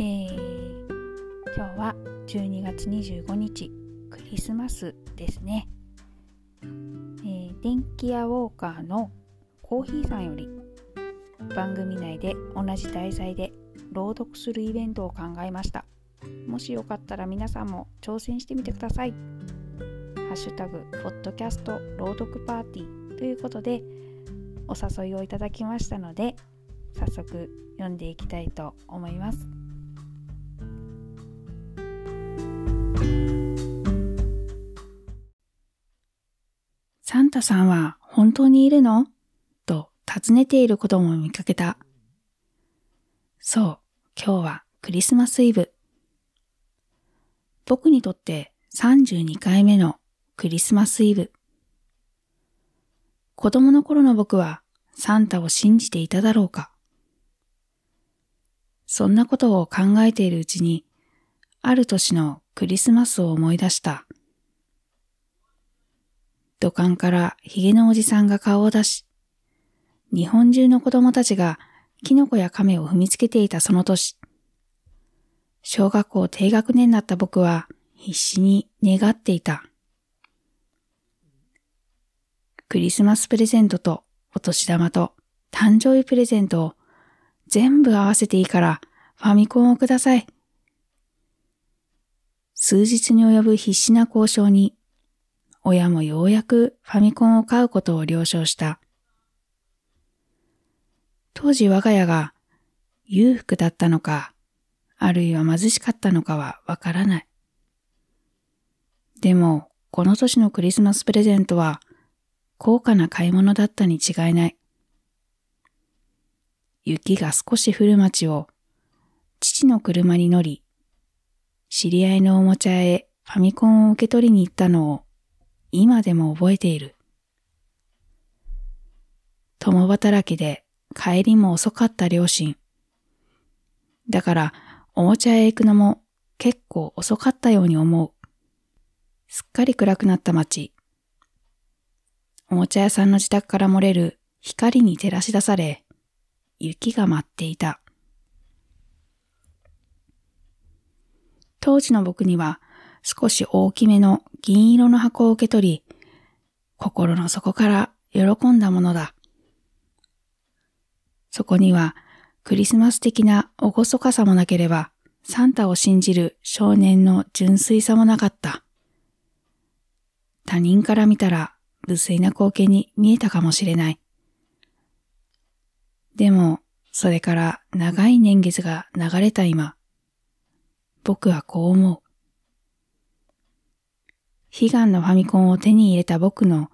え今日は12月25日クリスマスですね、えー、電気屋ウォーカーのコーヒーさんより番組内で同じ題材で朗読するイベントを考えました。もしよかったら皆さんも挑戦してみてください。ハッシュタグポッドキャスト朗読パーティーということでお誘いをいただきましたので早速読んでいきたいと思います。サンタさんは本当にいるの？と尋ねていることも見かけた。そう、今日はクリスマスイブ。僕にとって32回目のクリスマスイブ。子供の頃の僕はサンタを信じていただろうかそんなことを考えているうちに、ある年のクリスマスを思い出した。土管からヒゲのおじさんが顔を出し、日本中の子供たちがキノコや亀を踏みつけていたその年、小学校低学年だった僕は必死に願っていた。クリスマスプレゼントとお年玉と誕生日プレゼントを全部合わせていいからファミコンをください。数日に及ぶ必死な交渉に親もようやくファミコンを買うことを了承した。当時我が家が裕福だったのか、あるいは貧しかったのかはわからない。でも、この年のクリスマスプレゼントは高価な買い物だったに違いない。雪が少し降る街を父の車に乗り、知り合いのおもちゃへファミコンを受け取りに行ったのを今でも覚えている。共働きで帰りも遅かった両親。だからおもちゃへ行くのも結構遅かったように思う。すっかり暗くなった街。おもちゃ屋さんの自宅から漏れる光に照らし出され、雪が舞っていた。当時の僕には少し大きめの銀色の箱を受け取り、心の底から喜んだものだ。そこにはクリスマス的な厳かさもなければ、サンタを信じる少年の純粋さもなかった。他人から見たら無粋な光景に見えたかもしれない。でも、それから長い年月が流れた今、僕はこう思う。悲願のファミコンを手に入れた僕の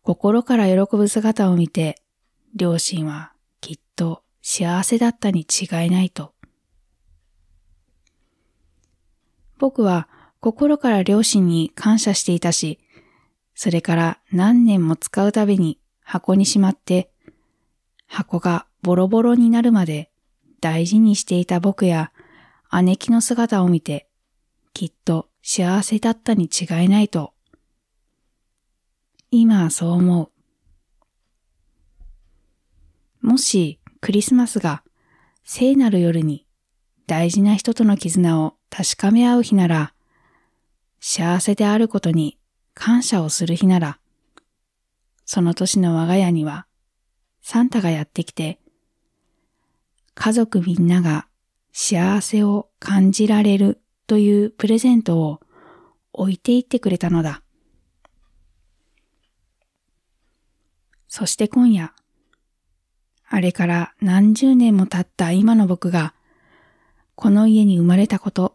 心から喜ぶ姿を見て、両親はきっと幸せだったに違いないと。僕は心から両親に感謝していたし、それから何年も使うたびに箱にしまって、箱がボロボロになるまで大事にしていた僕や姉貴の姿を見て、きっと幸せだったに違いないと。今はそう思う。もしクリスマスが聖なる夜に大事な人との絆を確かめ合う日なら、幸せであることに感謝をする日なら、その年の我が家にはサンタがやってきて、家族みんなが幸せを感じられるというプレゼントを置いていってくれたのだ。そして今夜、あれから何十年も経った今の僕が、この家に生まれたこと、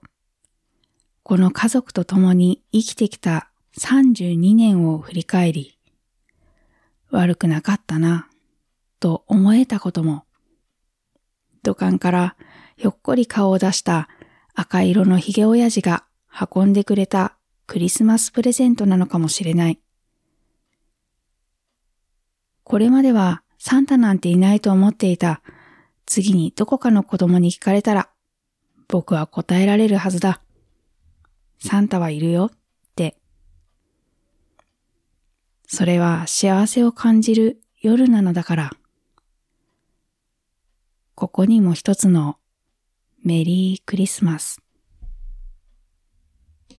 この家族と共に生きてきた32年を振り返り、悪くなかったな、と思えたことも、土管からひょっこり顔を出した赤色のヒゲ親父が運んでくれたクリスマスプレゼントなのかもしれない。これまではサンタなんていないと思っていた。次にどこかの子供に聞かれたら、僕は答えられるはずだ。サンタはいるよって。それは幸せを感じる夜なのだから。ここにも一つのメリークリスマス。